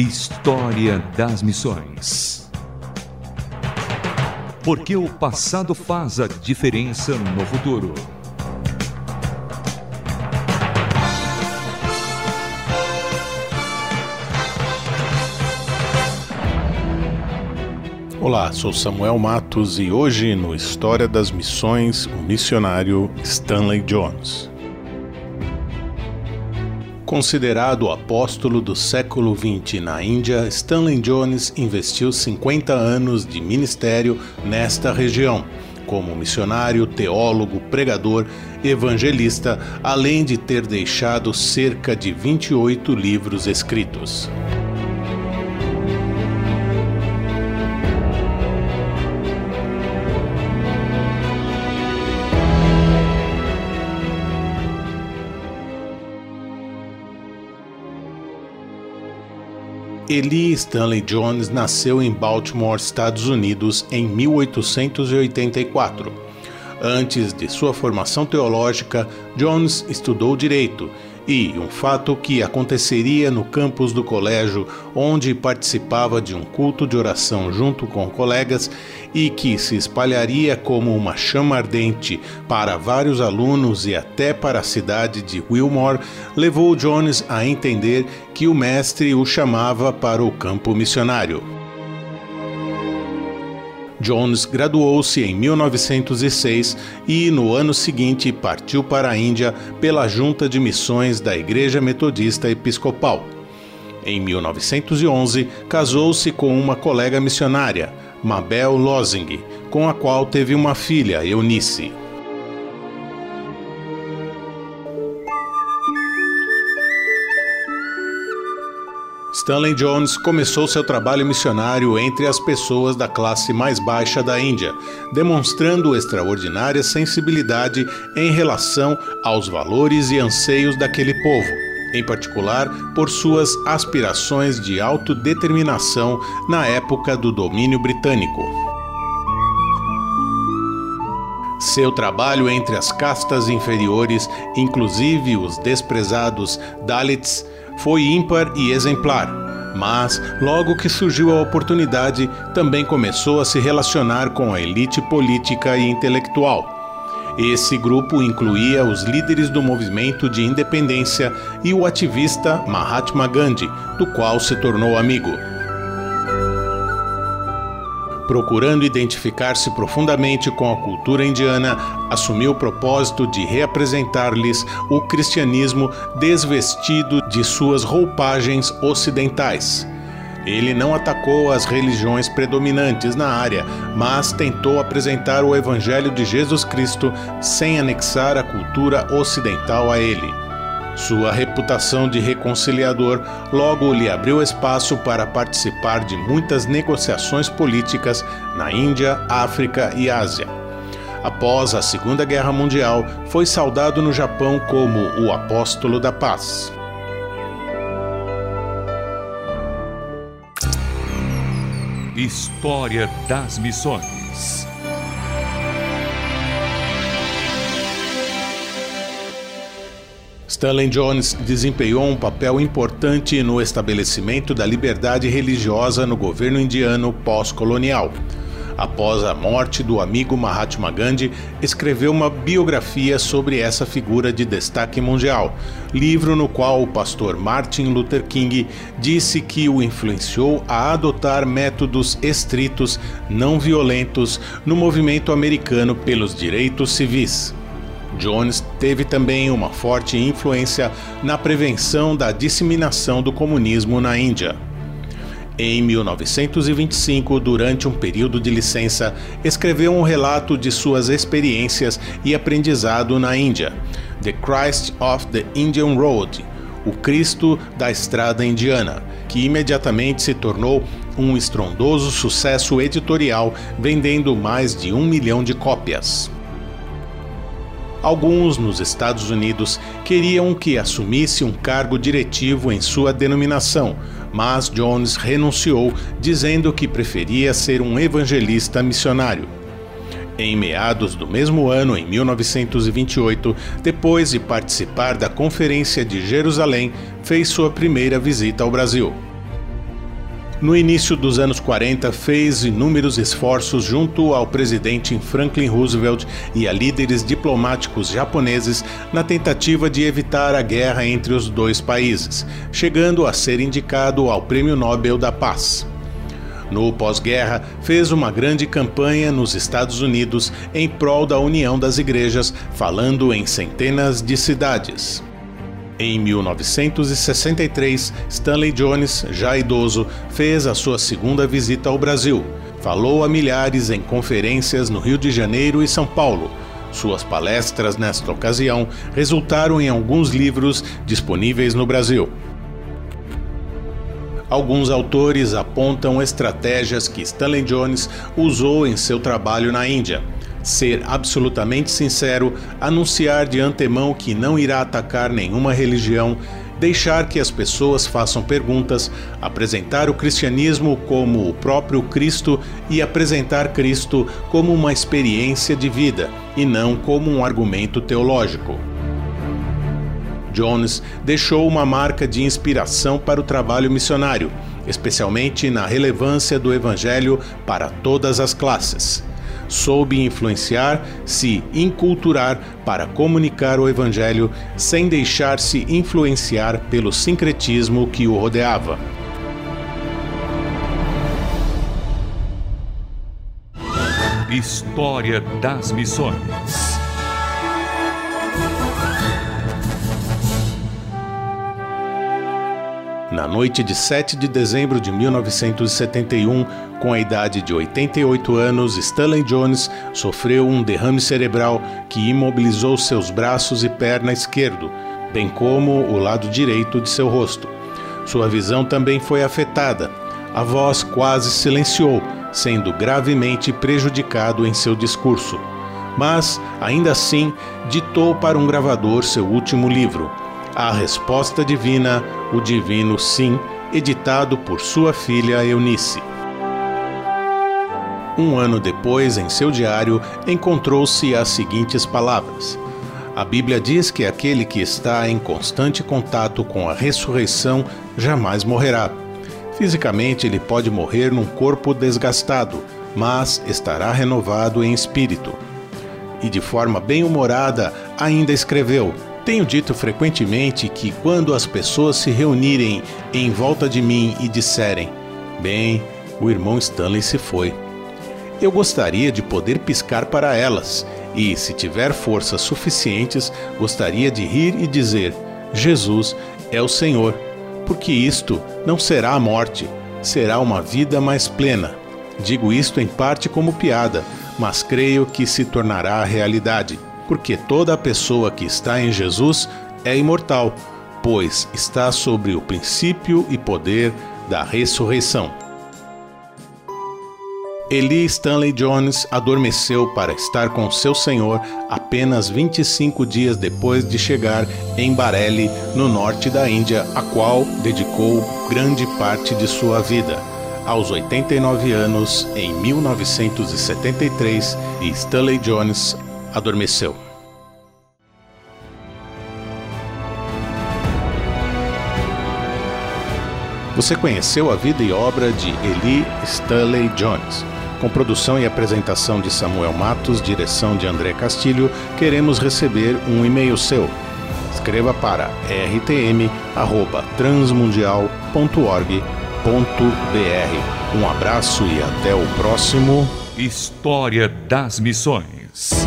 História das Missões. Porque o passado faz a diferença no futuro. Olá, sou Samuel Matos e hoje no História das Missões, o missionário Stanley Jones. Considerado o apóstolo do século XX na Índia, Stanley Jones investiu 50 anos de ministério nesta região, como missionário, teólogo, pregador, evangelista, além de ter deixado cerca de 28 livros escritos. Eli Stanley Jones nasceu em Baltimore, Estados Unidos, em 1884. Antes de sua formação teológica, Jones estudou direito e um fato que aconteceria no campus do colégio, onde participava de um culto de oração junto com colegas e que se espalharia como uma chama ardente para vários alunos e até para a cidade de Wilmore, levou Jones a entender que o mestre o chamava para o campo missionário. Jones graduou-se em 1906 e, no ano seguinte, partiu para a Índia pela Junta de Missões da Igreja Metodista Episcopal. Em 1911, casou-se com uma colega missionária, Mabel Losing, com a qual teve uma filha, Eunice. Stanley Jones começou seu trabalho missionário entre as pessoas da classe mais baixa da Índia, demonstrando extraordinária sensibilidade em relação aos valores e anseios daquele povo, em particular por suas aspirações de autodeterminação na época do domínio britânico. Seu trabalho entre as castas inferiores, inclusive os desprezados Dalits, foi ímpar e exemplar, mas logo que surgiu a oportunidade, também começou a se relacionar com a elite política e intelectual. Esse grupo incluía os líderes do movimento de independência e o ativista Mahatma Gandhi, do qual se tornou amigo procurando identificar-se profundamente com a cultura indiana, assumiu o propósito de reapresentar-lhes o cristianismo desvestido de suas roupagens ocidentais. Ele não atacou as religiões predominantes na área, mas tentou apresentar o Evangelho de Jesus Cristo sem anexar a cultura ocidental a ele. Sua reputação de reconciliador logo lhe abriu espaço para participar de muitas negociações políticas na Índia, África e Ásia. Após a Segunda Guerra Mundial, foi saudado no Japão como o Apóstolo da Paz. História das Missões Stanley Jones desempenhou um papel importante no estabelecimento da liberdade religiosa no governo indiano pós-colonial. Após a morte do amigo Mahatma Gandhi, escreveu uma biografia sobre essa figura de destaque mundial, livro no qual o pastor Martin Luther King disse que o influenciou a adotar métodos estritos, não violentos, no movimento americano pelos direitos civis. Jones teve também uma forte influência na prevenção da disseminação do comunismo na Índia. Em 1925, durante um período de licença, escreveu um relato de suas experiências e aprendizado na Índia, The Christ of the Indian Road, o Cristo da Estrada Indiana, que imediatamente se tornou um estrondoso sucesso editorial, vendendo mais de um milhão de cópias. Alguns nos Estados Unidos queriam que assumisse um cargo diretivo em sua denominação, mas Jones renunciou, dizendo que preferia ser um evangelista missionário. Em meados do mesmo ano, em 1928, depois de participar da Conferência de Jerusalém, fez sua primeira visita ao Brasil. No início dos anos 40, fez inúmeros esforços junto ao presidente Franklin Roosevelt e a líderes diplomáticos japoneses na tentativa de evitar a guerra entre os dois países, chegando a ser indicado ao Prêmio Nobel da Paz. No pós-guerra, fez uma grande campanha nos Estados Unidos em prol da união das igrejas, falando em centenas de cidades. Em 1963, Stanley Jones, já idoso, fez a sua segunda visita ao Brasil. Falou a milhares em conferências no Rio de Janeiro e São Paulo. Suas palestras nesta ocasião resultaram em alguns livros disponíveis no Brasil. Alguns autores apontam estratégias que Stanley Jones usou em seu trabalho na Índia ser absolutamente sincero, anunciar de antemão que não irá atacar nenhuma religião, deixar que as pessoas façam perguntas, apresentar o cristianismo como o próprio Cristo e apresentar Cristo como uma experiência de vida e não como um argumento teológico. Jones deixou uma marca de inspiração para o trabalho missionário, especialmente na relevância do Evangelho para todas as classes soube influenciar, se inculturar para comunicar o Evangelho sem deixar-se influenciar pelo sincretismo que o rodeava. História das Missões Na noite de 7 de dezembro de 1971, com a idade de 88 anos, Stanley Jones sofreu um derrame cerebral que imobilizou seus braços e perna esquerdo, bem como o lado direito de seu rosto. Sua visão também foi afetada. A voz quase silenciou, sendo gravemente prejudicado em seu discurso. Mas, ainda assim, ditou para um gravador seu último livro, A Resposta Divina, o Divino Sim, editado por sua filha Eunice. Um ano depois, em seu diário, encontrou-se as seguintes palavras: A Bíblia diz que aquele que está em constante contato com a ressurreição jamais morrerá. Fisicamente, ele pode morrer num corpo desgastado, mas estará renovado em espírito. E de forma bem-humorada, ainda escreveu: Tenho dito frequentemente que quando as pessoas se reunirem em volta de mim e disserem: Bem, o irmão Stanley se foi eu gostaria de poder piscar para elas e, se tiver forças suficientes, gostaria de rir e dizer: Jesus é o Senhor, porque isto não será a morte, será uma vida mais plena. Digo isto em parte como piada, mas creio que se tornará realidade, porque toda pessoa que está em Jesus é imortal, pois está sobre o princípio e poder da ressurreição. Eli Stanley Jones adormeceu para estar com seu senhor apenas 25 dias depois de chegar em Bareilly, no norte da Índia, a qual dedicou grande parte de sua vida. Aos 89 anos, em 1973, Stanley Jones adormeceu. Você conheceu a vida e obra de Eli Stanley Jones com produção e apresentação de Samuel Matos, direção de André Castilho, queremos receber um e-mail seu. Escreva para rtm@transmundial.org.br. Um abraço e até o próximo História das Missões.